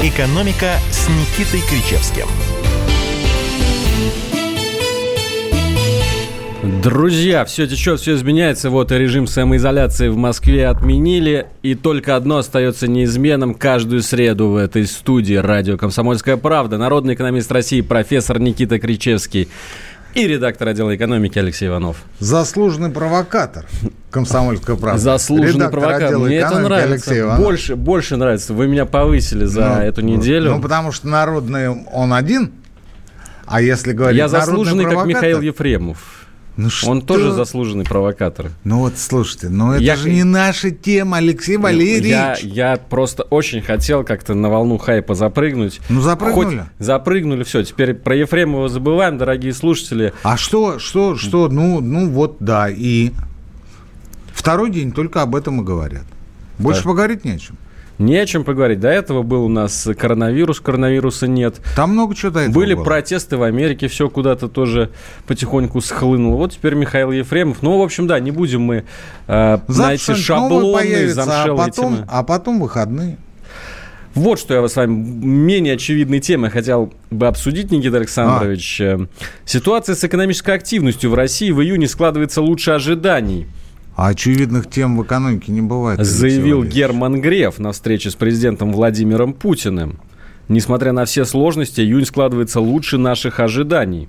«Экономика» с Никитой Кричевским. Друзья, все течет, все изменяется. Вот и режим самоизоляции в Москве отменили. И только одно остается неизменным каждую среду в этой студии радио «Комсомольская правда». Народный экономист России профессор Никита Кричевский и редактор отдела экономики Алексей Иванов. Заслуженный провокатор комсомольская правда. Заслуженный редактор провокатор. Мне это нравится. Больше, больше нравится. Вы меня повысили за ну, эту неделю. Ну, потому что народный он один. А если говорить Я заслуженный, как Михаил Ефремов. Ну что? Он тоже заслуженный провокатор. Ну вот, слушайте, ну это я... же не наша тема, Алексей Валерьевич. Я, я просто очень хотел как-то на волну хайпа запрыгнуть. Ну запрыгнули. Хоть запрыгнули, все. Теперь про Ефремова забываем, дорогие слушатели. А что, что, что, ну, ну вот, да, и второй день только об этом и говорят. Больше да. поговорить не о чем. Не о чем поговорить. До этого был у нас коронавирус, коронавируса нет. Там много чего до этого Были было. протесты в Америке, все куда-то тоже потихоньку схлынуло. Вот теперь Михаил Ефремов. Ну, в общем, да, не будем мы э, на эти шаблоны, замшелые а потом, темы. А потом выходные. Вот что я с вами менее очевидной темой хотел бы обсудить, Никита Александрович. А. Ситуация с экономической активностью в России в июне складывается лучше ожиданий. А очевидных тем в экономике не бывает. Заявил Герман Греф на встрече с президентом Владимиром Путиным. Несмотря на все сложности, июнь складывается лучше наших ожиданий.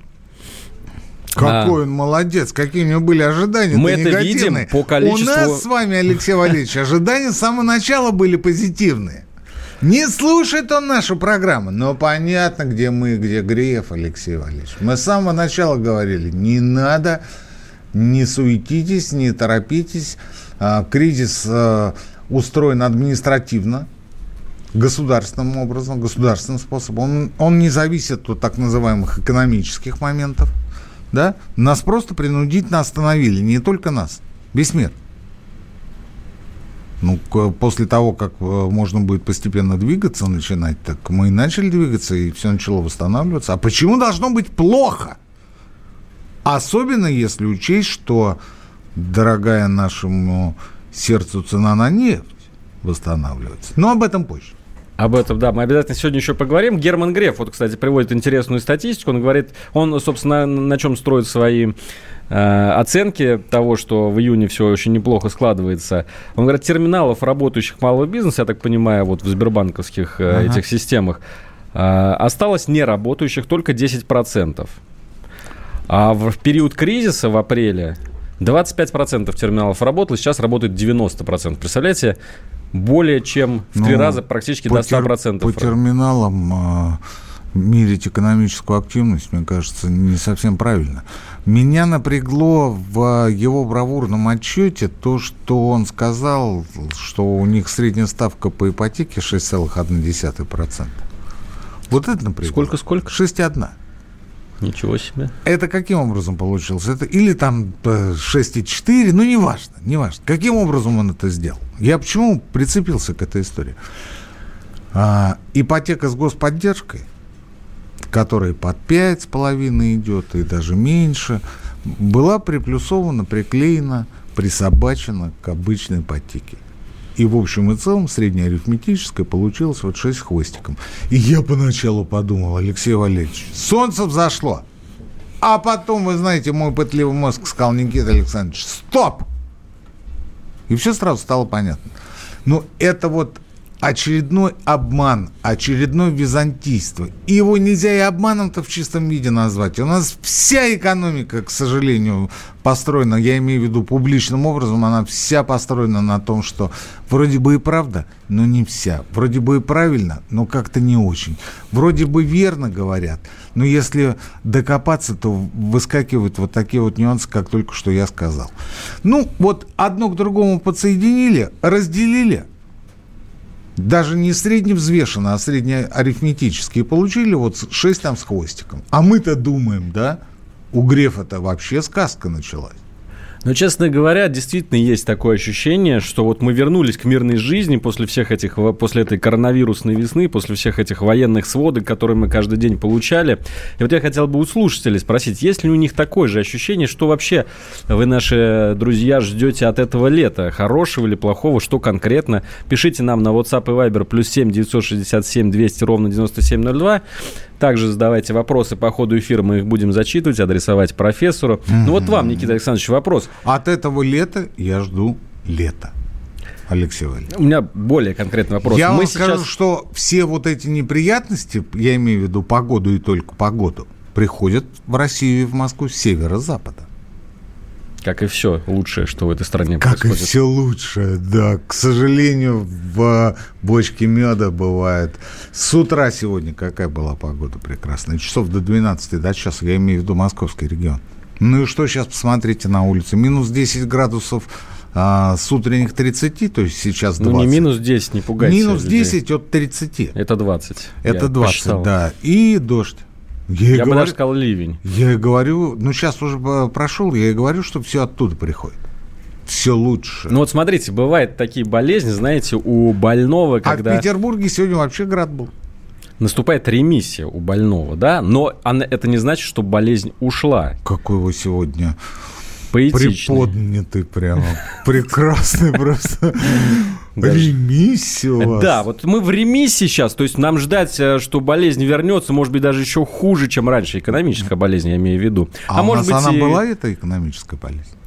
Какой а. он молодец, какие у него были ожидания. Мы это видим по количеству... У нас с вами, Алексей Валерьевич, ожидания с самого начала были позитивные. Не слушает он нашу программу, но понятно, где мы, где Греев, Алексей Валерьевич. Мы с самого начала говорили, не надо не суетитесь, не торопитесь. А, кризис а, устроен административно, государственным образом, государственным способом. Он, он не зависит от так называемых экономических моментов. Да? Нас просто принудительно остановили, не только нас, весь мир. Ну, после того, как э, можно будет постепенно двигаться, начинать, так мы и начали двигаться, и все начало восстанавливаться. А почему должно быть плохо? Особенно если учесть, что дорогая нашему сердцу цена на нефть восстанавливается. Но об этом позже. Об этом, да, мы обязательно сегодня еще поговорим. Герман Греф, вот, кстати, приводит интересную статистику. Он говорит, он, собственно, на, чем строит свои э, оценки того, что в июне все очень неплохо складывается. Он говорит, терминалов, работающих малого бизнеса, я так понимаю, вот в сбербанковских э, ага. этих системах, э, осталось неработающих только 10%. А в период кризиса в апреле 25% терминалов работало, сейчас работает 90%. Представляете, более чем в три ну, раза, практически до 100%. По терминалам а, мерить экономическую активность, мне кажется, не совсем правильно. Меня напрягло в его бравурном отчете то, что он сказал, что у них средняя ставка по ипотеке 6,1%. Вот это напрягло. Сколько-сколько? 6,1. Ничего себе. Это каким образом получилось? Это или там 6,4, ну, неважно, неважно. Каким образом он это сделал? Я почему прицепился к этой истории? А, ипотека с господдержкой, которая под 5,5 идет и даже меньше, была приплюсована, приклеена, присобачена к обычной ипотеке. И в общем и целом среднеарифметическое получилось вот 6 хвостиком. И я поначалу подумал, Алексей Валерьевич, солнце взошло. А потом, вы знаете, мой пытливый мозг сказал, Никита Александрович, стоп! И все сразу стало понятно. Но это вот очередной обман, очередное византийство. И его нельзя и обманом-то в чистом виде назвать. У нас вся экономика, к сожалению, построена, я имею в виду публичным образом, она вся построена на том, что вроде бы и правда, но не вся. Вроде бы и правильно, но как-то не очень. Вроде бы верно говорят, но если докопаться, то выскакивают вот такие вот нюансы, как только что я сказал. Ну, вот одно к другому подсоединили, разделили – даже не средневзвешенно, а среднеарифметические получили вот 6 там с хвостиком. А мы-то думаем, да, у Грефа-то вообще сказка началась. Но, честно говоря, действительно есть такое ощущение, что вот мы вернулись к мирной жизни после всех этих, после этой коронавирусной весны, после всех этих военных сводок, которые мы каждый день получали. И вот я хотел бы у слушателей спросить, есть ли у них такое же ощущение, что вообще вы, наши друзья, ждете от этого лета? Хорошего или плохого? Что конкретно? Пишите нам на WhatsApp и Viber плюс 7 967 200 ровно 9702. Также задавайте вопросы по ходу эфира, мы их будем зачитывать, адресовать профессору. Mm-hmm. Ну вот вам, Никита Александрович, вопрос. От этого лета я жду лета. Алексей Валерьевич. У меня более конкретный вопрос. Я Мы вам сейчас... скажу, что все вот эти неприятности, я имею в виду погоду и только погоду, приходят в Россию и в Москву с севера-запада. Как и все лучшее, что в этой стране как происходит. Как и все лучшее, да. К сожалению, в бочке меда бывает. С утра сегодня какая была погода прекрасная. Часов до 12, до часа, я имею в виду московский регион. Ну и что сейчас посмотрите на улице? Минус 10 градусов а, с утренних 30, то есть сейчас 20. Ну не минус 10, не пугайте Минус 10 от 30. Это 20. Это я 20, посчитал. да. И дождь. Я, я говорю, бы даже сказал ливень. Я говорю, ну сейчас уже прошел, я и говорю, что все оттуда приходит. Все лучше. Ну вот смотрите, бывают такие болезни, знаете, у больного, когда... А в Петербурге сегодня вообще град был. Наступает ремиссия у больного, да, но она, это не значит, что болезнь ушла. Какой вы сегодня Поэтичный. Приподнятый прямо. Прекрасный просто. Ремиссия у вас. Да, вот мы в ремиссии сейчас. То есть нам ждать, э, что болезнь вернется, может быть, даже еще хуже, чем раньше. Экономическая болезнь, я имею в виду. А, а может быть, она и... была, эта экономическая болезнь?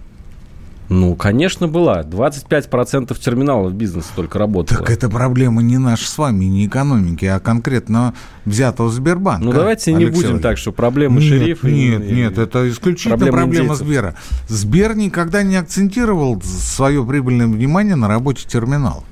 Ну, конечно, была. 25% терминалов бизнеса только работало. Так это проблема не наша с вами, не экономики, а конкретно взятого Сбербанка. Ну, давайте Алексей не будем так, что проблемы нет, шерифа... Нет, и, нет, это исключительно проблема, проблема Сбера. Сбер никогда не акцентировал свое прибыльное внимание на работе терминалов.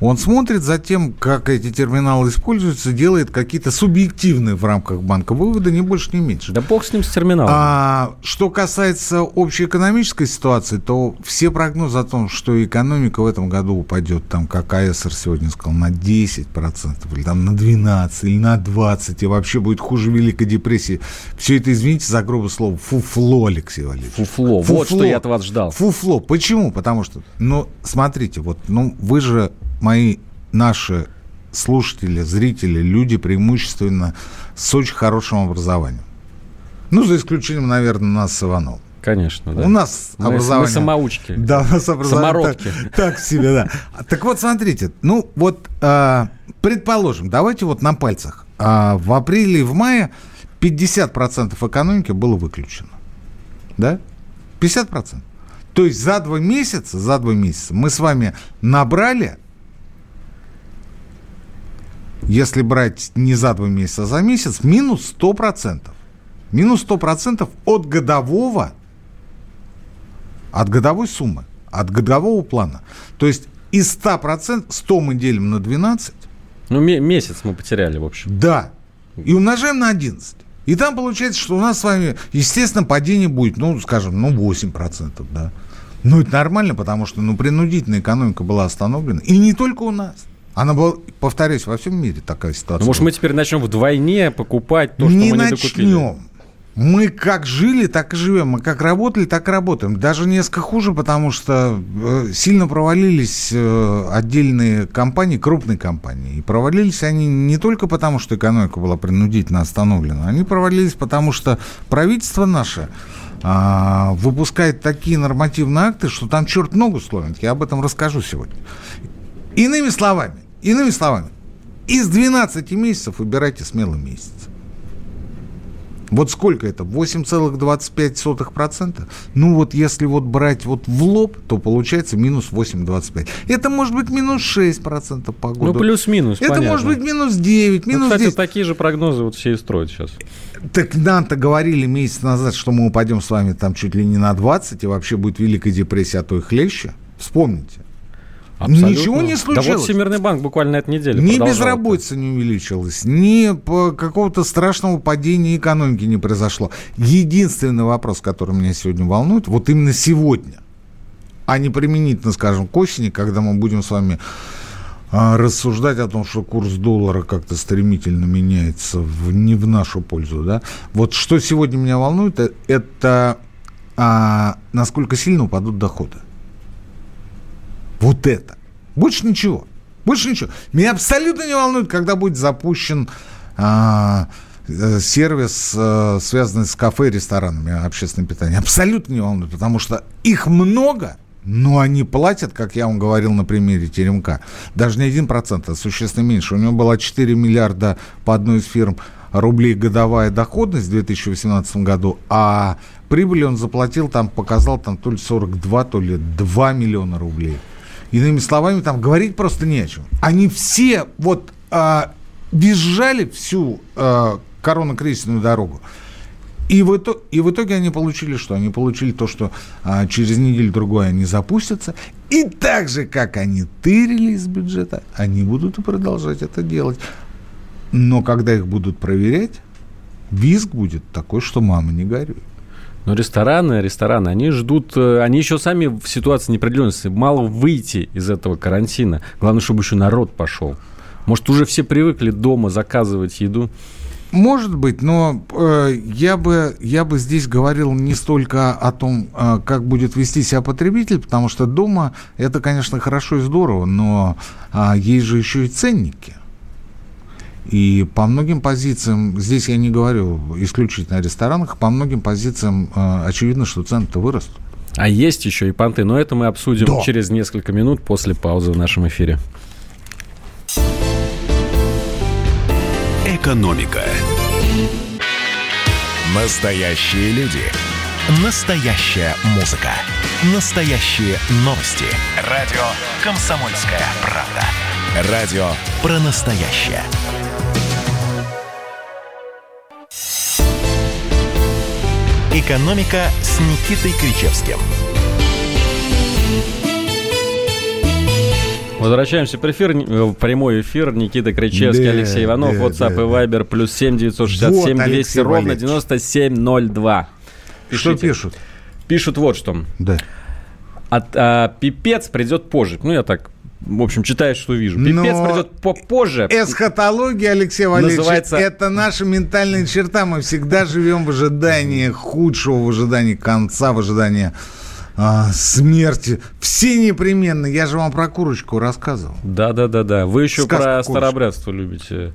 Он смотрит за тем, как эти терминалы используются, делает какие-то субъективные в рамках банка выводы, не больше, не меньше. Да бог с ним, с терминалом. А, что касается общей экономической ситуации, то все прогнозы о том, что экономика в этом году упадет, там, как АСР сегодня сказал, на 10%, или там на 12%, или на 20%, и вообще будет хуже Великой депрессии. Все это, извините за грубое слово, фуфло, Алексей Валерьевич. Фуфло. фуфло. Вот что я от вас ждал. Фуфло. Почему? Потому что, ну, смотрите, вот, ну, вы же мои, наши слушатели, зрители, люди преимущественно с очень хорошим образованием. Ну, за исключением, наверное, нас с Ивановым. Конечно, да. У нас мы, образование... Мы самоучки. Да, у нас образование... Так, так себе, да. Так вот, смотрите, ну вот, э, предположим, давайте вот на пальцах. Э, в апреле и в мае 50% экономики было выключено. Да? 50%. То есть за два месяца, за два месяца мы с вами набрали если брать не за два месяца, а за месяц, минус 100%. Минус 100% от годового, от годовой суммы, от годового плана. То есть из 100%, 100 мы делим на 12. Ну, месяц мы потеряли, в общем. Да. И умножаем на 11. И там получается, что у нас с вами, естественно, падение будет, ну, скажем, ну, 8%, да. Ну, это нормально, потому что, ну, принудительная экономика была остановлена. И не только у нас. Она была, повторюсь, во всем мире такая ситуация. Ну, может, мы теперь начнем вдвойне покупать то, что не мы не начнем. Мы как жили, так и живем. Мы как работали, так и работаем. Даже несколько хуже, потому что э, сильно провалились э, отдельные компании, крупные компании. И провалились они не только потому, что экономика была принудительно остановлена. Они провалились потому, что правительство наше а, выпускает такие нормативные акты, что там черт ногу сломит. Я об этом расскажу сегодня. Иными словами, Иными словами, из 12 месяцев выбирайте смелый месяц. Вот сколько это? 8,25%? Ну вот если вот брать вот в лоб, то получается минус 8,25. Это может быть минус 6% по году. Ну плюс-минус, Это понятно. может быть минус 9, минус ну, кстати, 10. такие же прогнозы вот все и строят сейчас. Так нам-то говорили месяц назад, что мы упадем с вами там чуть ли не на 20, и вообще будет Великая депрессия, а то и хлеще. Вспомните. Абсолютно. Ничего не случилось. Да вот Всемирный банк буквально этой неделе Ни безработица не увеличилась, ни какого-то страшного падения экономики не произошло. Единственный вопрос, который меня сегодня волнует, вот именно сегодня, а не применительно, скажем, к осени, когда мы будем с вами а, рассуждать о том, что курс доллара как-то стремительно меняется в, не в нашу пользу. Да? Вот что сегодня меня волнует, э, это а, насколько сильно упадут доходы. Вот это. Больше ничего. Больше ничего. Меня абсолютно не волнует, когда будет запущен а, э, сервис, а, связанный с кафе и ресторанами, общественное питание. Абсолютно не волнует, потому что их много, но они платят, как я вам говорил на примере Теремка, даже не 1%, а существенно меньше. У него было 4 миллиарда по одной из фирм рублей годовая доходность в 2018 году, а прибыли он заплатил, там показал там то ли 42, то ли 2 миллиона рублей. Иными словами, там говорить просто не о чем. Они все вот а, визжали всю а, коронакризисную дорогу. И в, итоге, и в итоге они получили что? Они получили то, что а, через неделю-другую они запустятся. И так же, как они тырили из бюджета, они будут продолжать это делать. Но когда их будут проверять, визг будет такой, что мама не горюй. Но рестораны, рестораны, они ждут, э, они еще сами в ситуации неопределенности. Мало выйти из этого карантина. Главное, чтобы еще народ пошел. Может, уже все привыкли дома заказывать еду? Может быть, но э, я, бы, я бы здесь говорил не столько о том, э, как будет вести себя потребитель, потому что дома это, конечно, хорошо и здорово, но э, есть же еще и ценники. И по многим позициям, здесь я не говорю исключительно о ресторанах, по многим позициям э, очевидно, что цены-то вырастут. А есть еще и понты, но это мы обсудим да. через несколько минут после паузы в нашем эфире. Экономика. Настоящие люди. Настоящая музыка. Настоящие новости. Радио «Комсомольская правда». Радио про настоящее. «Экономика» с Никитой Кричевским. Возвращаемся в эфир, в прямой эфир. Никита Кричевский, да, Алексей Иванов, да, WhatsApp да, и Viber, плюс 7 967 вот, 200 ровно 9702. Пишите. Что пишут? Пишут вот что. Да. От, а, пипец придет позже. Ну, я так в общем, читаешь, что вижу. Пипец Но придет попозже. Эсхатология, Алексей Валерьевич, называется... это наша ментальная черта. Мы всегда живем в ожидании худшего, в ожидании конца, в ожидании а, смерти. Все непременно. Я же вам про курочку рассказывал. Да-да-да-да. Вы еще Сказка про старобрядство любите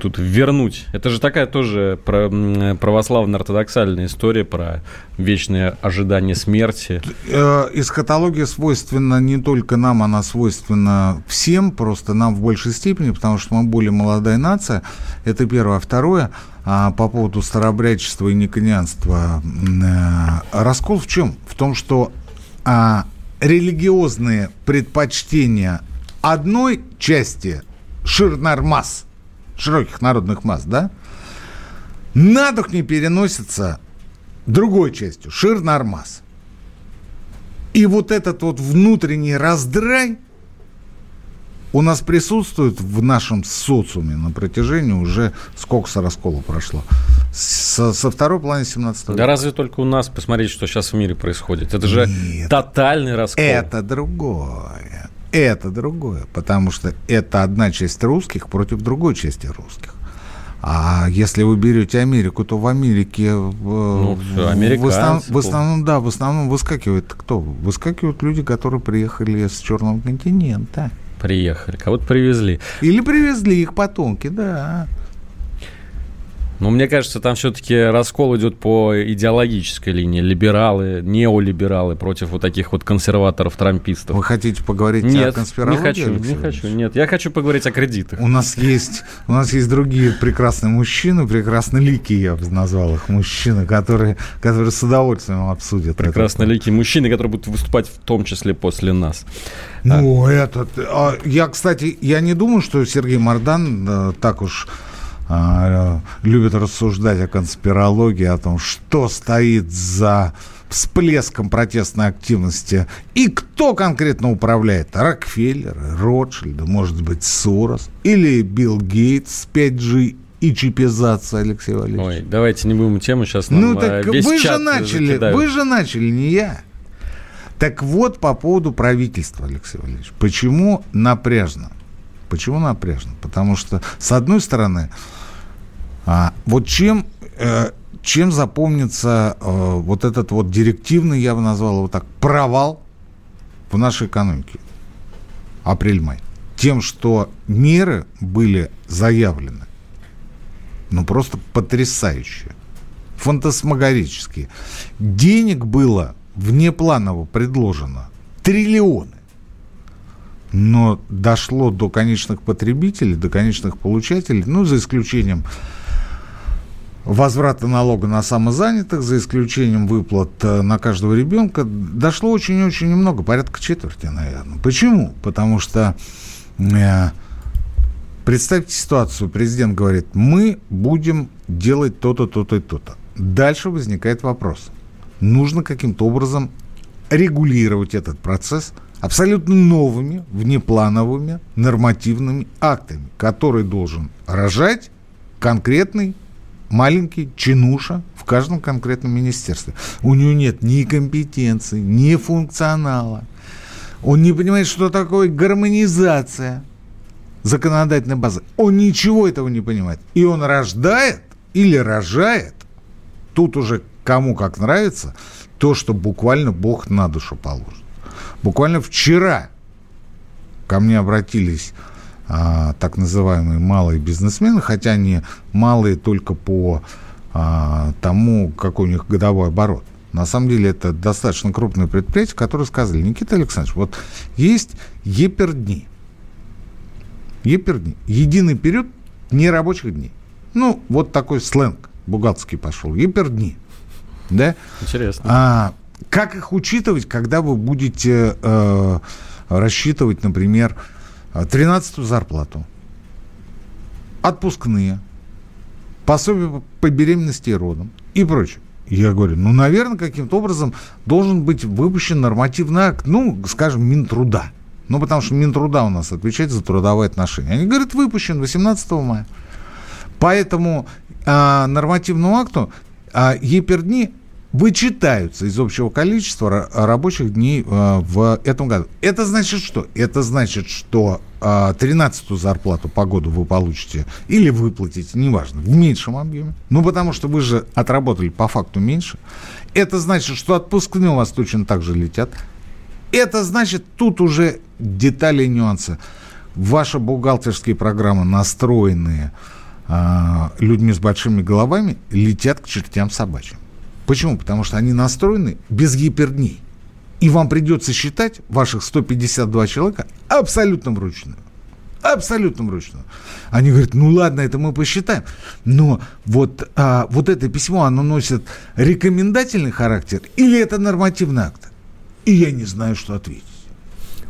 тут вернуть. Это же такая тоже православно-ортодоксальная история про вечное ожидание смерти. Э, эсхатология свойственна не только нам, она свойственна всем, просто нам в большей степени, потому что мы более молодая нация. Это первое. А второе, а, по поводу старообрядчества и никонианства. Э, раскол в чем? В том, что а, религиозные предпочтения одной части Ширнармас – широких народных масс, да, на дух не переносится другой частью, Шир-Нормас. И вот этот вот внутренний раздрай у нас присутствует в нашем социуме на протяжении уже сколько со раскола прошло? Со, со второй половины 17 века. Да разве только у нас посмотреть, что сейчас в мире происходит? Это же Нет, тотальный раскол. Это другое. Это другое, потому что это одна часть русских против другой части русских. А если вы берете Америку, то в Америке э, ну, в, основном, в основном, да, в основном выскакивает кто? Выскакивают люди, которые приехали с Черного континента. Приехали, кого-то привезли. Или привезли их потомки, да. Но мне кажется, там все-таки раскол идет по идеологической линии. Либералы, неолибералы против вот таких вот консерваторов-трампистов. Вы хотите поговорить нет, о конспирологии? не хочу, не хочу. Нет, я хочу поговорить о кредитах. У нас есть, у нас есть другие прекрасные мужчины, прекрасно ликие, я бы назвал их, мужчины, которые, которые с удовольствием обсудят. Прекрасно ликие мужчины, которые будут выступать в том числе после нас. Ну, а. этот... А, я, кстати, я не думаю, что Сергей Мордан да, так уж а, любят рассуждать о конспирологии, о том, что стоит за всплеском протестной активности и кто конкретно управляет. Рокфеллер, Ротшильд, может быть, Сорос или Билл Гейтс 5G и чипизация, Алексей Валерьевич. Ой, давайте не будем тему сейчас нам Ну так весь вы же начали, закидают. вы же начали, не я. Так вот, по поводу правительства, Алексей Валерьевич. Почему напряжно? Почему напряжно? Потому что, с одной стороны, а, вот чем, э, чем запомнится э, вот этот вот директивный, я бы назвал его так, провал в нашей экономике? Апрель-май. Тем, что меры были заявлены, ну просто потрясающие, фантасмагорические. Денег было внепланово предложено триллионы. Но дошло до конечных потребителей, до конечных получателей, ну, за исключением возврата налога на самозанятых, за исключением выплат э, на каждого ребенка, дошло очень-очень немного, порядка четверти, наверное. Почему? Потому что э, представьте ситуацию, президент говорит, мы будем делать то-то, то-то и то-то. Дальше возникает вопрос. Нужно каким-то образом регулировать этот процесс абсолютно новыми, внеплановыми нормативными актами, который должен рожать конкретный маленький чинуша в каждом конкретном министерстве. У него нет ни компетенции, ни функционала. Он не понимает, что такое гармонизация законодательной базы. Он ничего этого не понимает. И он рождает или рожает, тут уже кому как нравится, то, что буквально Бог на душу положит. Буквально вчера ко мне обратились а, так называемые малые бизнесмены, хотя они малые только по а, тому, какой у них годовой оборот. На самом деле это достаточно крупные предприятия, которые сказали, Никита Александрович, вот есть ЕПР-дни. ЕПР-дни. Единый период нерабочих дней. Ну, вот такой сленг бухгалтерский пошел. ЕПР-дни. Да? Интересно. А, как их учитывать, когда вы будете э, рассчитывать, например, 13-ю зарплату, отпускные, пособие по беременности и родам и прочее. Я говорю, ну, наверное, каким-то образом должен быть выпущен нормативный акт, ну, скажем, Минтруда. Ну, потому что Минтруда у нас отвечает за трудовые отношения. Они говорят, выпущен 18 мая. Поэтому а, нормативному акту а, ЕПР-дни вычитаются из общего количества рабочих дней э, в этом году. Это значит что? Это значит, что 13-ю э, зарплату по году вы получите или выплатите, неважно, в меньшем объеме. Ну, потому что вы же отработали по факту меньше. Это значит, что отпускные у вас точно так же летят. Это значит, тут уже детали и нюансы. Ваши бухгалтерские программы, настроенные э, людьми с большими головами, летят к чертям собачьим. Почему? Потому что они настроены без гипердней. И вам придется считать ваших 152 человека абсолютно вручную. Абсолютно вручную. Они говорят, ну ладно, это мы посчитаем. Но вот, а, вот это письмо, оно носит рекомендательный характер или это нормативный акт? И я не знаю, что ответить.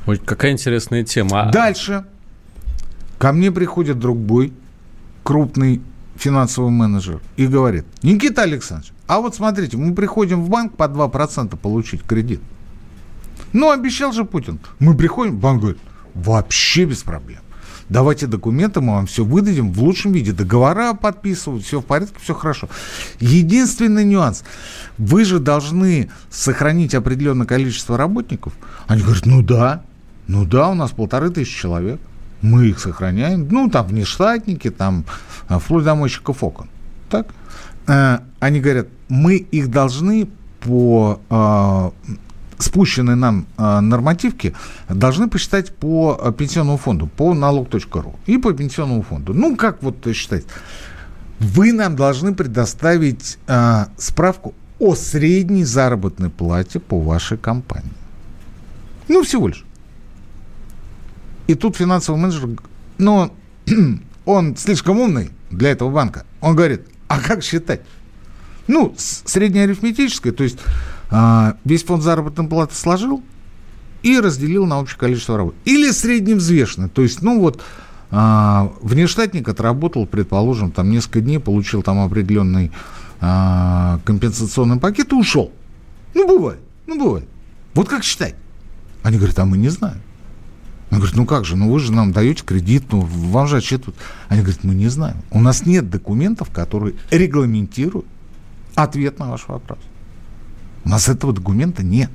Ой, какая интересная тема. А Дальше. Ко мне приходит другой крупный финансовый менеджер и говорит, Никита Александрович, а вот смотрите, мы приходим в банк по 2% получить кредит. Ну, обещал же Путин. Мы приходим, банк говорит, вообще без проблем. Давайте документы, мы вам все выдадим в лучшем виде. Договора подписывают, все в порядке, все хорошо. Единственный нюанс. Вы же должны сохранить определенное количество работников. Они говорят, ну да, ну да, у нас полторы тысячи человек. Мы их сохраняем. Ну, там внештатники, там а, вплоть до мойщиков окон. Так? Э, они говорят, мы их должны по э, спущенной нам э, нормативке должны посчитать по пенсионному фонду, по налог.ру и по пенсионному фонду. Ну, как вот считать? Вы нам должны предоставить э, справку о средней заработной плате по вашей компании. Ну, всего лишь. И тут финансовый менеджер, ну, он слишком умный для этого банка. Он говорит, а как считать? Ну, среднеарифметическое, то есть а, весь фонд заработной платы сложил и разделил на общее количество работ. Или средневзвешенное, то есть, ну вот, а, внештатник отработал, предположим, там несколько дней, получил там определенный а, компенсационный пакет и ушел. Ну, бывает, ну, бывает. Вот как считать? Они говорят, а мы не знаем. Он говорит, ну как же, ну вы же нам даете кредит, ну вам же отчитывают. Они говорят, мы не знаем. У нас нет документов, которые регламентируют ответ на ваш вопрос. У нас этого документа нет.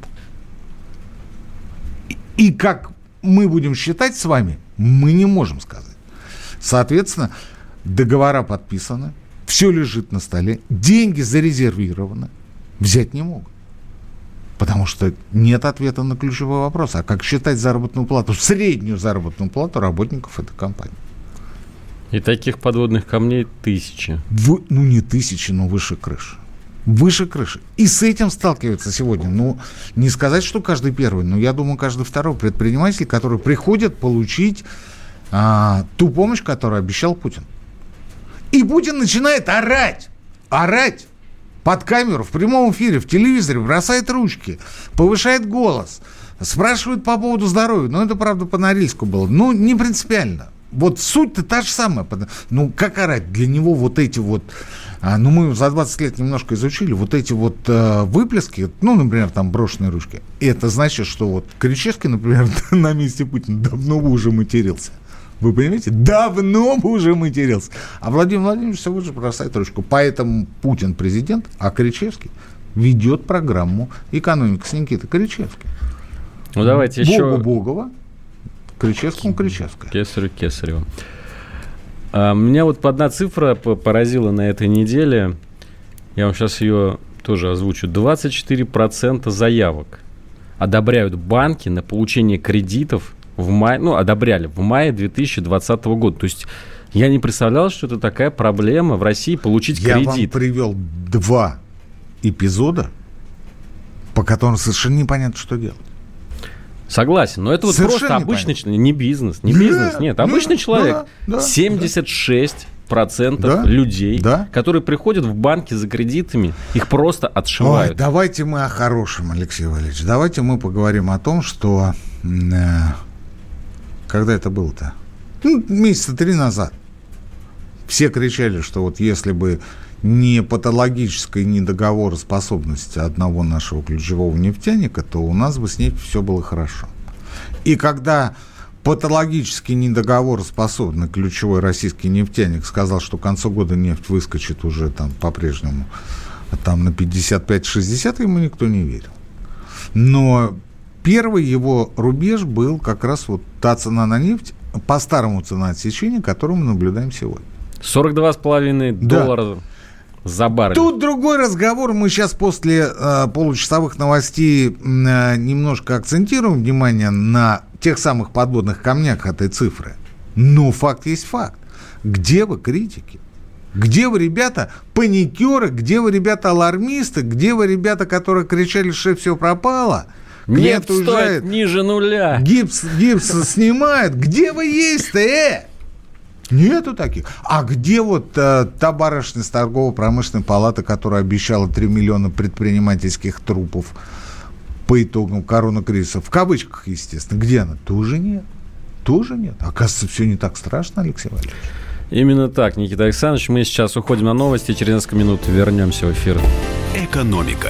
И, и как мы будем считать с вами, мы не можем сказать. Соответственно, договора подписаны, все лежит на столе, деньги зарезервированы, взять не могут. Потому что нет ответа на ключевой вопрос. А как считать заработную плату, среднюю заработную плату работников этой компании? И таких подводных камней тысячи. В, ну, не тысячи, но выше крыши. Выше крыши. И с этим сталкивается сегодня. Ну, не сказать, что каждый первый, но я думаю, каждый второй предприниматель, который приходит получить а, ту помощь, которую обещал Путин. И Путин начинает орать. Орать под камеру, в прямом эфире, в телевизоре, бросает ручки, повышает голос, спрашивает по поводу здоровья. Ну, это, правда, по Норильску было. Ну, не принципиально. Вот суть-то та же самая. Ну, как орать? Для него вот эти вот... А, ну, мы за 20 лет немножко изучили. Вот эти вот э, выплески, ну, например, там брошенные ручки. Это значит, что вот Кричевский, например, на месте Путина давно бы уже матерился. Вы понимаете? Давно бы уже матерился. А Владимир Владимирович всего лишь бросает ручку. Поэтому Путин президент, а Кричевский ведет программу «Экономика» с Никитой Кричевским. Ну, давайте Богу еще... Богова, Кричевскому Кричевская. Кесарю Кесареву. А, меня вот одна цифра поразила на этой неделе. Я вам сейчас ее тоже озвучу. 24% заявок одобряют банки на получение кредитов в мае, ну, одобряли в мае 2020 года. То есть я не представлял, что это такая проблема в России получить я кредит. Я вам привел два эпизода, по которым совершенно непонятно, что делать. Согласен, но это вот Совершенно просто обычный человек, не бизнес, не да, бизнес, нет, обычный да, человек. Да, да, 76 процентов да, людей, да. которые приходят в банки за кредитами, их просто отшивают. Ой, давайте мы о хорошем, Алексей Валерьевич. Давайте мы поговорим о том, что э, когда это было-то? Ну, месяца три назад. Все кричали, что вот если бы не патологическая недоговороспособность одного нашего ключевого нефтяника, то у нас бы с ней все было хорошо. И когда патологически недоговороспособный ключевой российский нефтяник сказал, что к концу года нефть выскочит уже там по-прежнему там на 55-60, ему никто не верил. Но Первый его рубеж был как раз вот та цена на нефть по старому ценоотсечению, которую мы наблюдаем сегодня. 42,5 да. доллара за баррель. Тут другой разговор. Мы сейчас после э, получасовых новостей э, немножко акцентируем внимание на тех самых подводных камнях этой цифры. Но факт есть факт. Где вы критики? Где вы, ребята, паникеры? Где вы, ребята, алармисты? Где вы, ребята, которые кричали, что все пропало? Нефть уезжает, ниже нуля. Гипс, гипс снимает. Где вы есть-то, э? Нету таких. А где вот э, та барышня с торгово-промышленной палаты, которая обещала 3 миллиона предпринимательских трупов по итогам коронакризиса? В кавычках, естественно. Где она? Тоже нет. Тоже нет. Оказывается, все не так страшно, Алексей Валерьевич. Именно так, Никита Александрович. Мы сейчас уходим на новости. Через несколько минут вернемся в эфир. Экономика.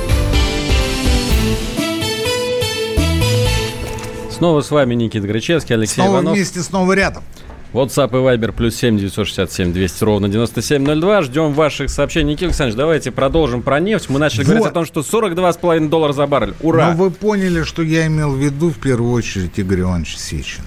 Снова с вами Никита Гречевский, Алексей снова Иванов. вместе, снова рядом. WhatsApp и Viber плюс 7 967 200 ровно 9702. Ждем ваших сообщений. Никита Александрович, давайте продолжим про нефть. Мы начали вот. говорить о том, что 42,5 доллара за баррель. Ура! Но вы поняли, что я имел в виду в первую очередь Игорь Иванович Сечина.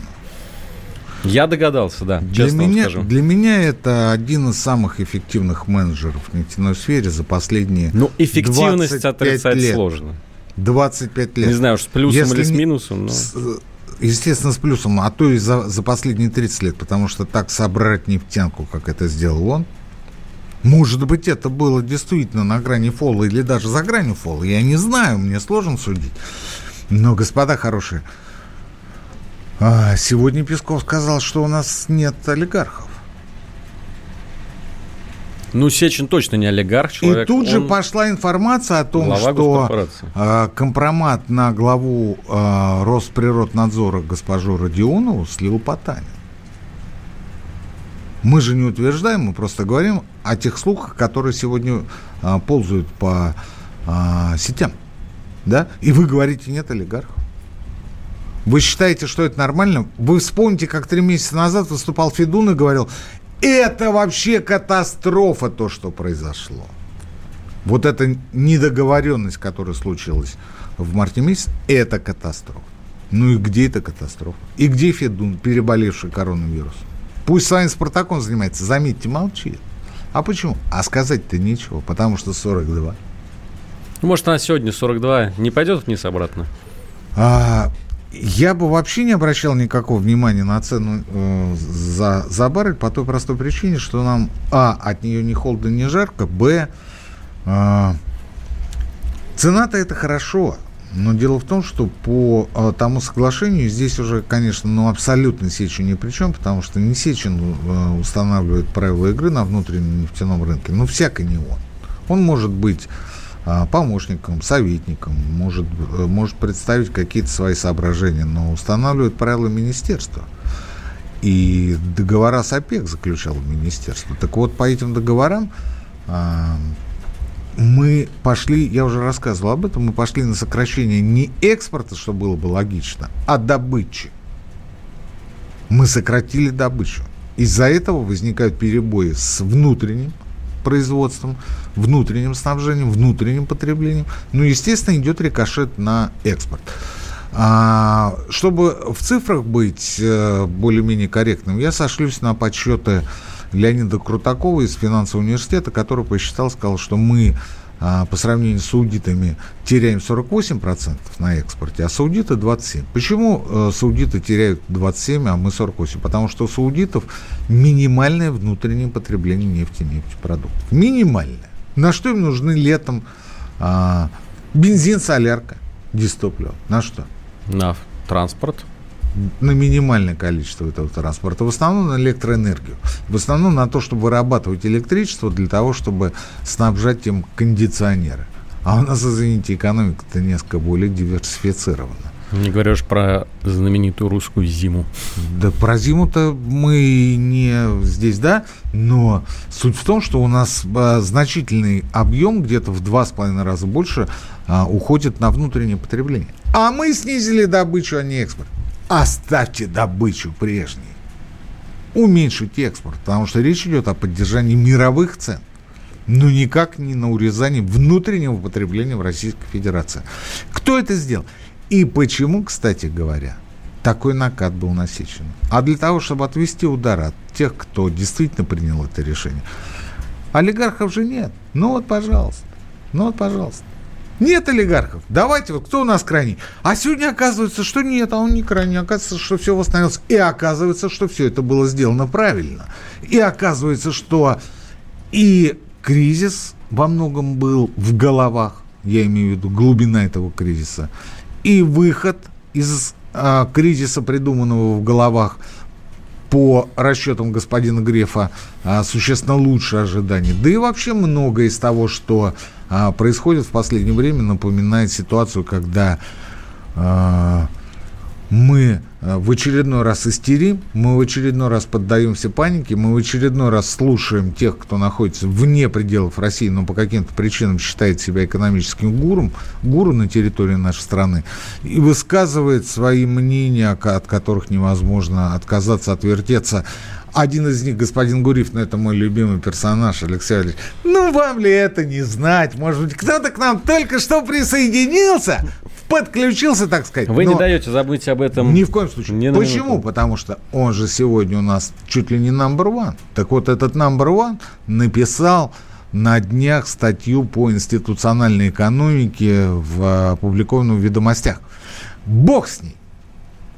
Я догадался, да, для меня, Для меня это один из самых эффективных менеджеров в нефтяной сфере за последние Ну, эффективность отрицать лет. сложно. 25 лет. Не знаю, с плюсом Если или с минусом. Но... естественно, с плюсом, а то и за, за последние 30 лет, потому что так собрать нефтянку, как это сделал он, может быть, это было действительно на грани фола или даже за гранью фола. Я не знаю, мне сложно судить. Но, господа хорошие, а, сегодня Песков сказал, что у нас нет олигархов. Ну, Сечин точно не олигарх, человек. И тут же пошла информация о том, что э, компромат на главу э, Росприроднадзора госпожу Родионову слил Потанин. Мы же не утверждаем, мы просто говорим о тех слухах, которые сегодня а, ползают по а, сетям. Да? И вы говорите, нет олигархов. Вы считаете, что это нормально? Вы вспомните, как три месяца назад выступал Федун и говорил, это вообще катастрофа, то, что произошло. Вот эта недоговоренность, которая случилась в марте месяце, это катастрофа. Ну и где эта катастрофа? И где Федун, переболевший коронавирусом? Пусть с вами Спартаком занимается, заметьте, молчит. А почему? А сказать-то нечего, потому что 42. Может, она сегодня 42 не пойдет вниз обратно? А, я бы вообще не обращал никакого внимания на цену э, за, за баррель по той простой причине, что нам, а, от нее не холодно, не жарко, б, э, цена-то это хорошо, но дело в том, что по э, тому соглашению здесь уже, конечно, ну, абсолютно Сечин ни при чем, потому что не Сечин э, устанавливает правила игры на внутреннем нефтяном рынке, но всяко не он. Он может быть помощником, советником, может, э, может представить какие-то свои соображения, но устанавливает правила министерства. И договора с ОПЕК заключало министерство. Так вот, по этим договорам а, мы пошли, я уже рассказывал об этом, мы пошли на сокращение не экспорта, что было бы логично, а добычи. Мы сократили добычу. Из-за этого возникают перебои с внутренним производством, внутренним снабжением, внутренним потреблением. Ну, естественно, идет рикошет на экспорт. А, чтобы в цифрах быть э, более-менее корректным, я сошлюсь на подсчеты Леонида Крутакова из финансового университета, который посчитал, сказал, что мы а, по сравнению с аудитами теряем 48% на экспорте, а саудиты 27%. Почему э, саудиты теряют 27%, а мы 48%? Потому что у саудитов минимальное внутреннее потребление нефти и нефтепродуктов. Минимальное. На что им нужны летом а, бензин, солярка, дистопливо? На что? На транспорт на минимальное количество этого транспорта, в основном на электроэнергию, в основном на то, чтобы вырабатывать электричество для того, чтобы снабжать им кондиционеры. А у нас, извините, экономика-то несколько более диверсифицирована. Не говоришь про знаменитую русскую зиму. Да про зиму-то мы не здесь, да, но суть в том, что у нас а, значительный объем, где-то в два с половиной раза больше, а, уходит на внутреннее потребление. А мы снизили добычу, а не экспорт. Оставьте добычу прежней. Уменьшите экспорт, потому что речь идет о поддержании мировых цен но никак не на урезании внутреннего потребления в Российской Федерации. Кто это сделал? И почему, кстати говоря, такой накат был насечен? А для того, чтобы отвести удар от тех, кто действительно принял это решение. Олигархов же нет. Ну вот, пожалуйста. Ну вот, пожалуйста. Нет олигархов. Давайте, вот кто у нас крайний? А сегодня оказывается, что нет, а он не крайний. Оказывается, что все восстановилось. И оказывается, что все это было сделано правильно. И оказывается, что и кризис во многом был в головах, я имею в виду глубина этого кризиса, и выход из а, кризиса, придуманного в головах по расчетам господина Грефа, а, существенно лучше ожиданий. Да и вообще многое из того, что происходит в последнее время, напоминает ситуацию, когда а, мы а, в очередной раз истерим, мы в очередной раз поддаемся панике, мы в очередной раз слушаем тех, кто находится вне пределов России, но по каким-то причинам считает себя экономическим гуром, гуру на территории нашей страны, и высказывает свои мнения, от которых невозможно отказаться, отвертеться. Один из них, господин Гурьев, ну, это мой любимый персонаж, Алексей Валерьевич. Ну, вам ли это не знать? Может быть, кто-то к нам только что присоединился, подключился, так сказать. Вы не даете забыть об этом. Ни в коем случае. Не Почему? Потому что он же сегодня у нас чуть ли не number one. Так вот, этот number one написал на днях статью по институциональной экономике в опубликованном в ведомостях. Бог с ней.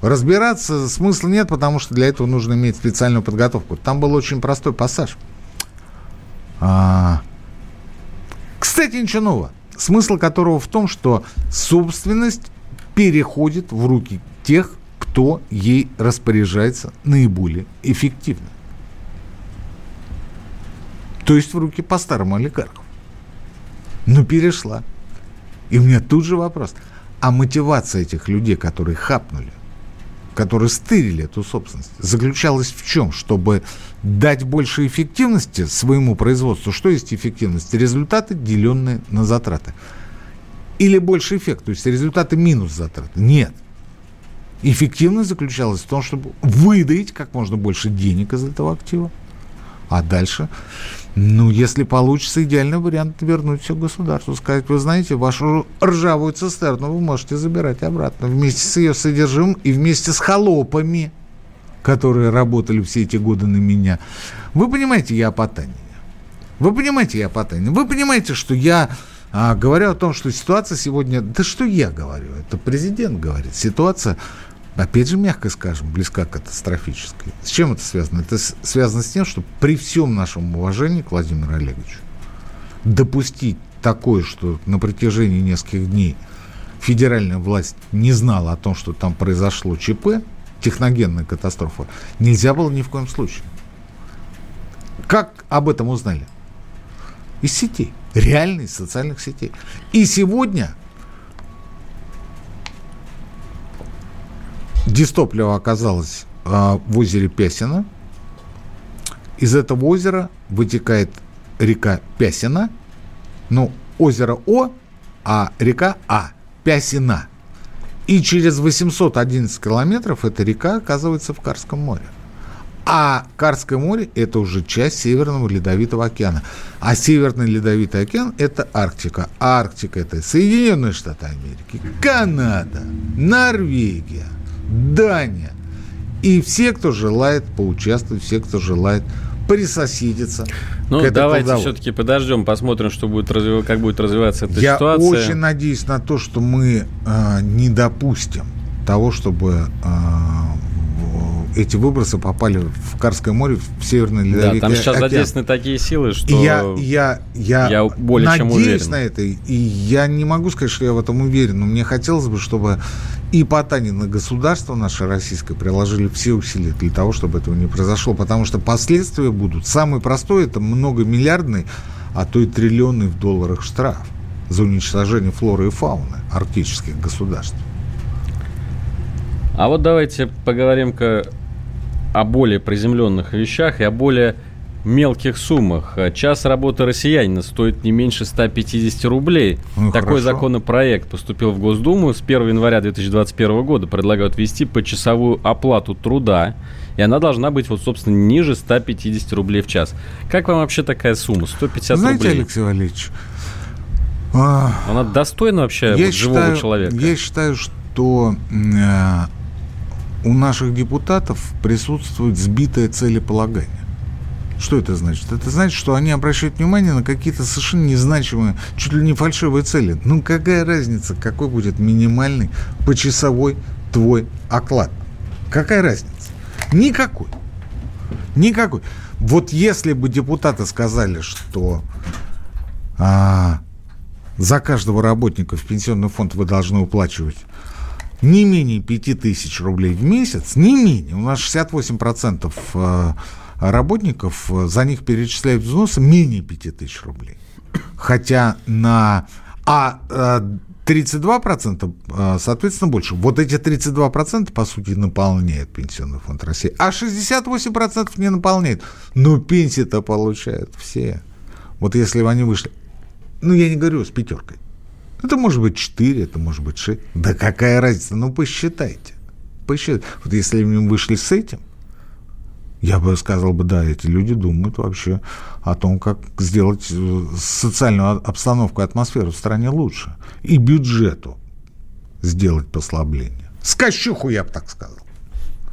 Разбираться смысла нет, потому что для этого нужно иметь специальную подготовку. Там был очень простой пассаж. А... Кстати, ничего нового. Смысл которого в том, что собственность переходит в руки тех, кто ей распоряжается наиболее эффективно. То есть в руки по-старому олигархов. Ну, перешла. И у меня тут же вопрос. А мотивация этих людей, которые хапнули – которые стырили эту собственность, заключалась в чем? Чтобы дать больше эффективности своему производству. Что есть эффективность? Результаты, деленные на затраты. Или больше эффект, то есть результаты минус затраты. Нет. Эффективность заключалась в том, чтобы выдать как можно больше денег из этого актива. А дальше, ну, если получится, идеальный вариант вернуть все государству. Сказать, вы знаете, вашу ржавую цистерну вы можете забирать обратно вместе с ее содержимым и вместе с холопами, которые работали все эти годы на меня. Вы понимаете, я Потанин. Вы понимаете, я Потанин. Вы понимаете, что я а, говорю о том, что ситуация сегодня... Да что я говорю? Это президент говорит. Ситуация опять же, мягко скажем, близка к катастрофической. С чем это связано? Это связано с тем, что при всем нашем уважении к Владимиру Олеговичу допустить такое, что на протяжении нескольких дней федеральная власть не знала о том, что там произошло ЧП, техногенная катастрофа, нельзя было ни в коем случае. Как об этом узнали? Из сетей, реальных социальных сетей. И сегодня дистопливо оказалось а, в озере Пясина. Из этого озера вытекает река Пясина. Ну, озеро О, а река А. Пясина. И через 811 километров эта река оказывается в Карском море. А Карское море – это уже часть Северного Ледовитого океана. А Северный Ледовитый океан – это Арктика. А Арктика – это Соединенные Штаты Америки, Канада, Норвегия, Дания. И все, кто желает поучаствовать, все, кто желает присоседиться. Ну, давайте все-таки подождем, посмотрим, что будет развив... как будет развиваться эта Я ситуация. Я очень надеюсь на то, что мы э, не допустим того, чтобы э, эти выбросы попали в Карское море, в Северный Ледовитый Да, там сейчас океан. задействованы такие силы, что я, я, я, я более надеюсь чем уверен. на это, и я не могу сказать, что я в этом уверен, но мне хотелось бы, чтобы и Потанин, и государство наше российское приложили все усилия для того, чтобы этого не произошло, потому что последствия будут. Самый простой – это многомиллиардный, а то и триллионный в долларах штраф за уничтожение флоры и фауны арктических государств. А вот давайте поговорим-ка о более приземленных вещах и о более мелких суммах. Час работы россиянина стоит не меньше 150 рублей. Ну, Такой хорошо. законопроект поступил в Госдуму. С 1 января 2021 года предлагают ввести почасовую оплату труда. И она должна быть, вот, собственно, ниже 150 рублей в час. Как вам вообще такая сумма? 150 Знаете, рублей? Алексей Валерьевич, а, она достойна вообще я вот, живого считаю, человека? Я считаю, что э, у наших депутатов присутствует сбитое целеполагание. Что это значит? Это значит, что они обращают внимание на какие-то совершенно незначимые, чуть ли не фальшивые цели. Ну, какая разница, какой будет минимальный почасовой твой оклад? Какая разница? Никакой. Никакой. Вот если бы депутаты сказали, что а, за каждого работника в пенсионный фонд вы должны уплачивать не менее 5000 рублей в месяц, не менее, у нас 68% работников, э, за них перечисляют взносы менее 5000 рублей. Хотя на... А 32%, э, соответственно, больше. Вот эти 32% по сути наполняют Пенсионный фонд России, а 68% не наполняет. Но пенсии-то получают все. Вот если бы они вышли, ну, я не говорю с пятеркой, это может быть 4, это может быть 6. Да какая разница? Ну, посчитайте. Посчитайте. Вот если мы вышли с этим, я бы сказал бы, да, эти люди думают вообще о том, как сделать э, социальную обстановку и атмосферу в стране лучше. И бюджету сделать послабление. Скощуху, я бы так сказал.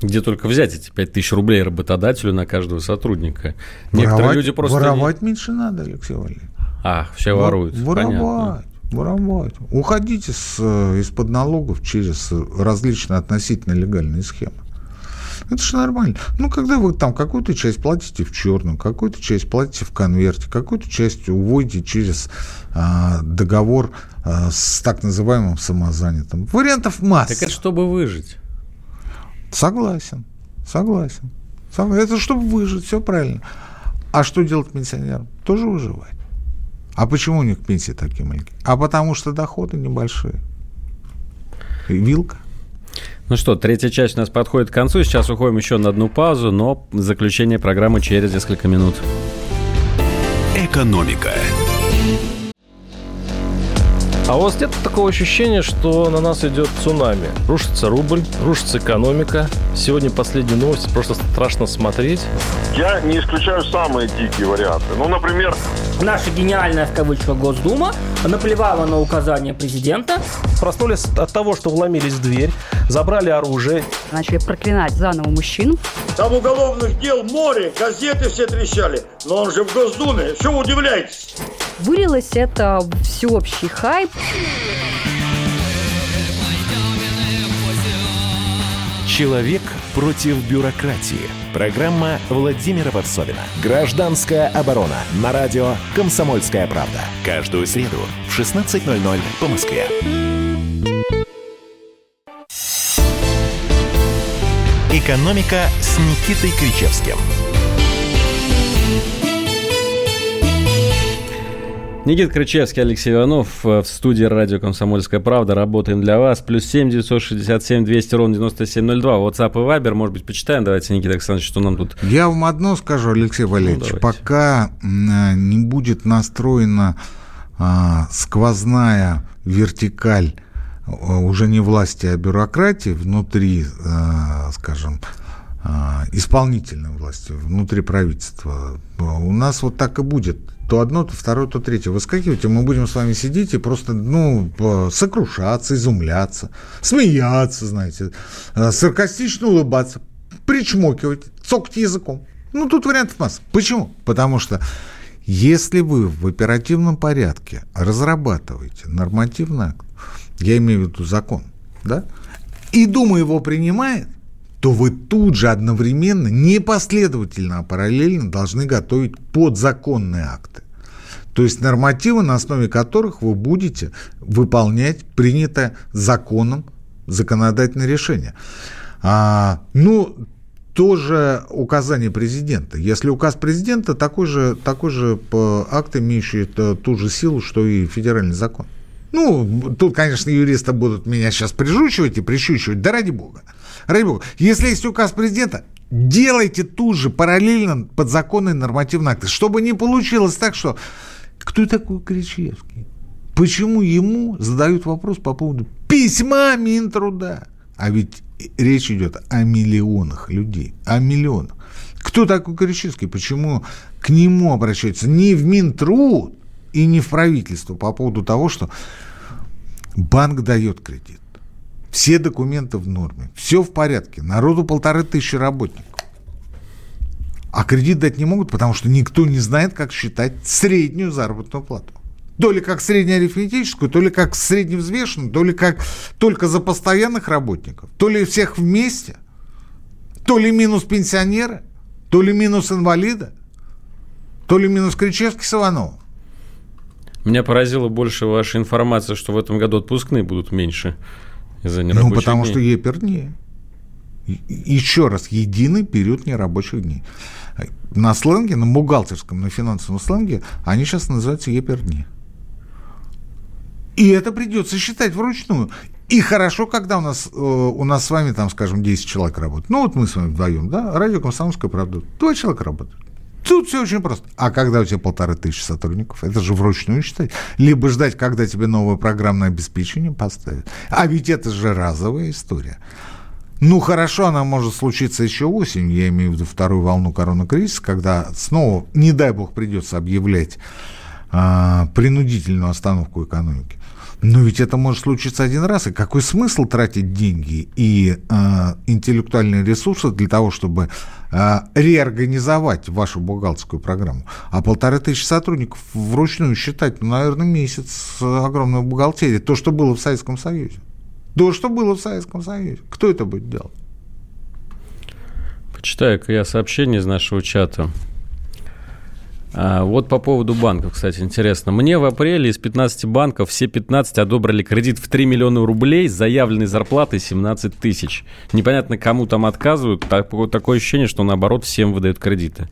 Где только взять эти 5 тысяч рублей работодателю на каждого сотрудника? Воровать, Некоторые люди просто... Воровать не... меньше надо, Алексей Валерьевич. А, все воруют. Воровать. Понятно. Воровать. Уходите с, э, из-под налогов через различные относительно легальные схемы. Это же нормально. Ну, когда вы там какую-то часть платите в черном, какую-то часть платите в конверте, какую-то часть уводите через а, договор а, с так называемым самозанятым. Вариантов масса. Так это чтобы выжить. Согласен. Согласен. Согласен. Это чтобы выжить, все правильно. А что делать пенсионерам? Тоже выживать. А почему у них пенсии такие маленькие? А потому что доходы небольшие. Вилка. Ну что, третья часть у нас подходит к концу. Сейчас уходим еще на одну паузу, но заключение программы через несколько минут. Экономика. А у вас нет такого ощущения, что на нас идет цунами? Рушится рубль, рушится экономика. Сегодня последние новости, просто страшно смотреть. Я не исключаю самые дикие варианты. Ну, например... Наша гениальная, в кавычках, Госдума наплевала на указания президента. Проснулись от того, что вломились в дверь, забрали оружие. Начали проклинать заново мужчин. Там уголовных дел море, газеты все трещали. Но он же в Госдуме, что вы удивляетесь? Вылилось это всеобщий хайп. Человек против бюрократии. Программа Владимира Варсовина. Гражданская оборона. На радио «Комсомольская правда». Каждую среду в 16.00 по Москве. «Экономика» с Никитой Кричевским. Никита Крычевский, Алексей Иванов в студии радио «Комсомольская правда». Работаем для вас. Плюс семь девятьсот шестьдесят семь двести ровно девяносто семь ноль два. WhatsApp и Viber. Может быть, почитаем. Давайте, Никита Александрович, что нам тут... Я вам одно скажу, Алексей Валерьевич. Ну, пока не будет настроена а, сквозная вертикаль уже не власти, а бюрократии внутри, а, скажем, а, исполнительной власти, внутри правительства, у нас вот так и будет то одно, то второе, то третье. Выскакивайте, мы будем с вами сидеть и просто, ну, сокрушаться, изумляться, смеяться, знаете, э, саркастично улыбаться, причмокивать, цокать языком. Ну, тут вариантов масса. Почему? Потому что если вы в оперативном порядке разрабатываете нормативный акт, я имею в виду закон, да, и Дума его принимает, то вы тут же одновременно, непоследовательно, а параллельно должны готовить подзаконные акты. То есть нормативы, на основе которых вы будете выполнять принятое законом законодательное решение. А, ну, тоже указание президента. Если указ президента, такой же, такой же акт, имеющий ту же силу, что и федеральный закон. Ну, тут, конечно, юристы будут меня сейчас прижучивать и прищучивать, да ради бога. Ради. Если есть указ президента, делайте тут же параллельно подзаконные нормативные акты, чтобы не получилось так, что кто такой Кричевский? Почему ему задают вопрос по поводу письма Минтруда? А ведь речь идет о миллионах людей, о миллионах. Кто такой Кричевский? Почему к нему обращаются не в Минтруд и не в правительство по поводу того, что банк дает кредит, все документы в норме, все в порядке, народу полторы тысячи работников. А кредит дать не могут, потому что никто не знает, как считать среднюю заработную плату. То ли как среднеарифметическую, то ли как средневзвешенную, то ли как только за постоянных работников, то ли всех вместе, то ли минус пенсионеры, то ли минус инвалида, то ли минус Кричевский с. Меня поразила больше ваша информация, что в этом году отпускные будут меньше из-за нерабочих Ну, потому дней. что ЕПР дней. Еще раз, единый период нерабочих дней. На сленге, на бухгалтерском, на финансовом сленге, они сейчас называются ЕПР дни. И это придется считать вручную. И хорошо, когда у нас, э, у нас с вами, там, скажем, 10 человек работают. Ну, вот мы с вами вдвоем, да, радио «Комсомольская правда». Два человека работают. Тут все очень просто. А когда у тебя полторы тысячи сотрудников, это же вручную считать. Либо ждать, когда тебе новое программное обеспечение поставят. А ведь это же разовая история. Ну, хорошо, она может случиться еще осенью, я имею в виду вторую волну коронакризиса, когда снова, не дай бог, придется объявлять а, принудительную остановку экономики. Но ведь это может случиться один раз. И какой смысл тратить деньги и э, интеллектуальные ресурсы для того, чтобы э, реорганизовать вашу бухгалтерскую программу? А полторы тысячи сотрудников вручную считать, ну, наверное, месяц огромной бухгалтерии. То, что было в Советском Союзе. То, что было в Советском Союзе. Кто это будет делать? Почитаю-ка я сообщение из нашего чата. А, вот по поводу банков, кстати, интересно. Мне в апреле из 15 банков все 15 одобрили кредит в 3 миллиона рублей с заявленной зарплатой 17 тысяч. Непонятно, кому там отказывают. Такое ощущение, что наоборот всем выдают кредиты.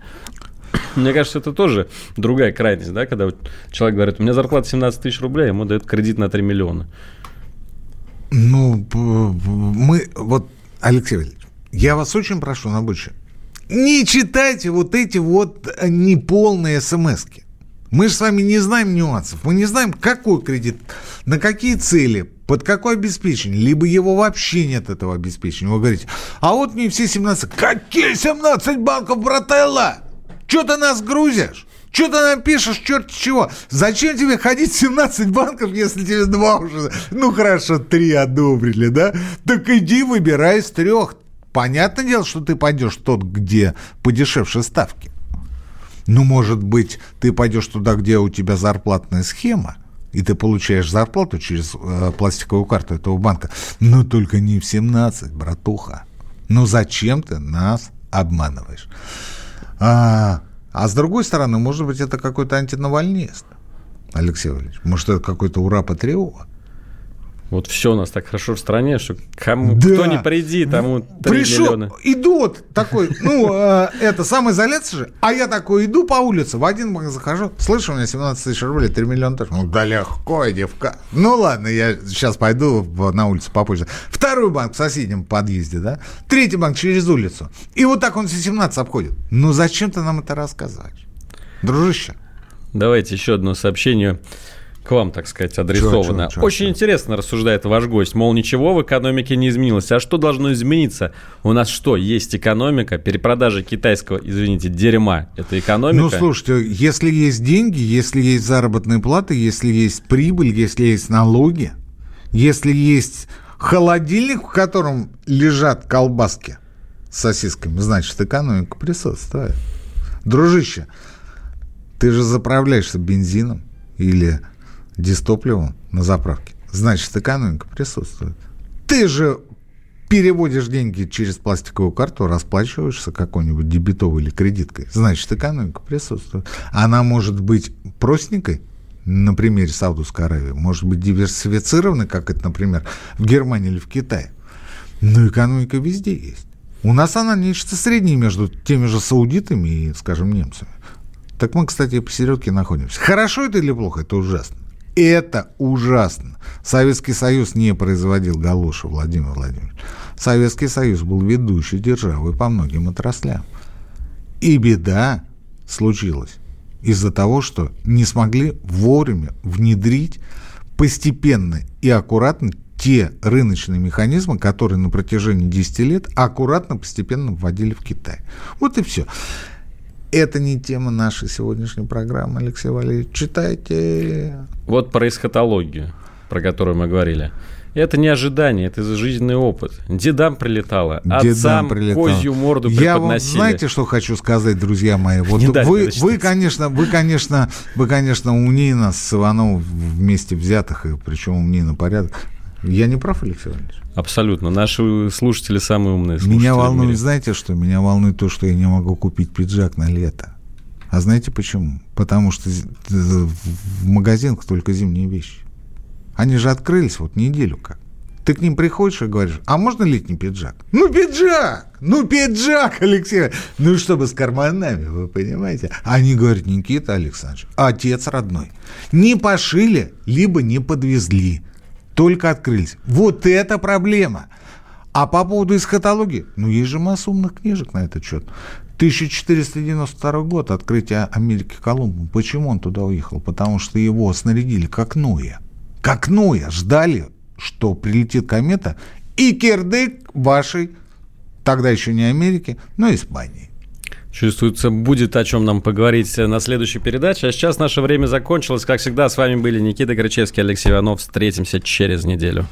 Мне кажется, это тоже другая крайность, да, когда человек говорит, у меня зарплата 17 тысяч рублей, ему дают кредит на 3 миллиона. Ну, мы, вот, Алексей Валерьевич, я вас очень прошу на будущее. Не читайте вот эти вот неполные смс-ки. Мы же с вами не знаем нюансов. Мы не знаем, какой кредит, на какие цели, под какое обеспечение. Либо его вообще нет, этого обеспечения. Вы говорите, а вот мне все 17. Какие 17 банков, брателла? Че ты нас грузишь? Что ты нам пишешь, черт чего? Зачем тебе ходить в 17 банков, если тебе два уже, ну хорошо, три одобрили, да? Так иди выбирай из трех. Понятное дело, что ты пойдешь тот, где подешевше ставки. Ну, может быть, ты пойдешь туда, где у тебя зарплатная схема, и ты получаешь зарплату через э, пластиковую карту этого банка. Но только не в 17, братуха. Ну, зачем ты нас обманываешь? А, а с другой стороны, может быть, это какой-то антинавальнист, Алексей Валерьевич. Может, это какой-то ура-патриот. Вот все у нас так хорошо в стране, что кому, да. кто не приди, тому 3 Пришел, миллиона. идут такой, ну, э, это самоизоляция же, а я такой иду по улице, в один банк захожу, слышу, у меня 17 тысяч рублей, 3 миллиона тоже. Ну, да легко, девка. Ну, ладно, я сейчас пойду на улицу попозже. Второй банк в соседнем подъезде, да? Третий банк через улицу. И вот так он все 17 обходит. Ну, зачем ты нам это рассказываешь? Дружище. Давайте еще одно сообщение к вам, так сказать, адресовано. Чё, чё, чё, Очень интересно рассуждает ваш гость. Мол, ничего в экономике не изменилось. А что должно измениться? У нас что, есть экономика? Перепродажа китайского, извините, дерьма. Это экономика? Ну, слушайте, если есть деньги, если есть заработные платы, если есть прибыль, если есть налоги, если есть холодильник, в котором лежат колбаски с сосисками, значит, экономика присутствует. Дружище, ты же заправляешься бензином или дистопливом на заправке, значит, экономика присутствует. Ты же переводишь деньги через пластиковую карту, расплачиваешься какой-нибудь дебетовой или кредиткой, значит, экономика присутствует. Она может быть простенькой, на примере Саудовской Аравии, может быть диверсифицированной, как это, например, в Германии или в Китае. Но экономика везде есть. У нас она нечто среднее между теми же саудитами и, скажем, немцами. Так мы, кстати, посередке находимся. Хорошо это или плохо? Это ужасно. Это ужасно. Советский Союз не производил галоши, Владимир Владимирович. Советский Союз был ведущей державой по многим отраслям. И беда случилась из-за того, что не смогли вовремя внедрить постепенно и аккуратно те рыночные механизмы, которые на протяжении 10 лет аккуратно, постепенно вводили в Китай. Вот и все. Это не тема нашей сегодняшней программы, Алексей Валерьевич. Читайте. Вот про эсхатологию, про которую мы говорили. Это не ожидание, это жизненный опыт. Дедам прилетало, Дедам отцам прилетало. козью морду Я вам знаете, что хочу сказать, друзья мои? Вот вы, вы, конечно, вы, конечно, вы, конечно, умнее нас с Ивановым вместе взятых, и причем умнее на порядок. Я не прав, Алексей Валерьевич? Абсолютно. Наши слушатели самые умные слушатели. Меня волнует, знаете что? Меня волнует то, что я не могу купить пиджак на лето. А знаете почему? Потому что в магазинах только зимние вещи. Они же открылись вот неделю как. Ты к ним приходишь и говоришь, а можно летний пиджак? Ну, пиджак! Ну, пиджак, Алексей! Ну, чтобы с карманами, вы понимаете? Они говорят, Никита Александрович, отец родной, не пошили, либо не подвезли только открылись. Вот это проблема. А по поводу эсхатологии, ну, есть же масса умных книжек на этот счет. 1492 год, открытие Америки Колумбом. Почему он туда уехал? Потому что его снарядили как Ноя. Как Ноя. Ждали, что прилетит комета и кирдык вашей, тогда еще не Америки, но Испании. Чувствуется, будет о чем нам поговорить на следующей передаче. А сейчас наше время закончилось. Как всегда, с вами были Никита Крычевский, Алексей Иванов. Встретимся через неделю.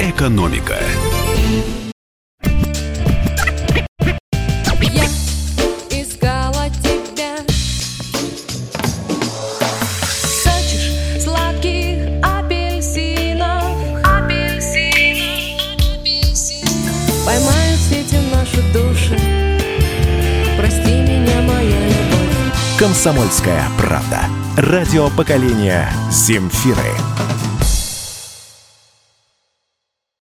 Экономика. «Комсомольская правда». Радио поколения «Земфиры».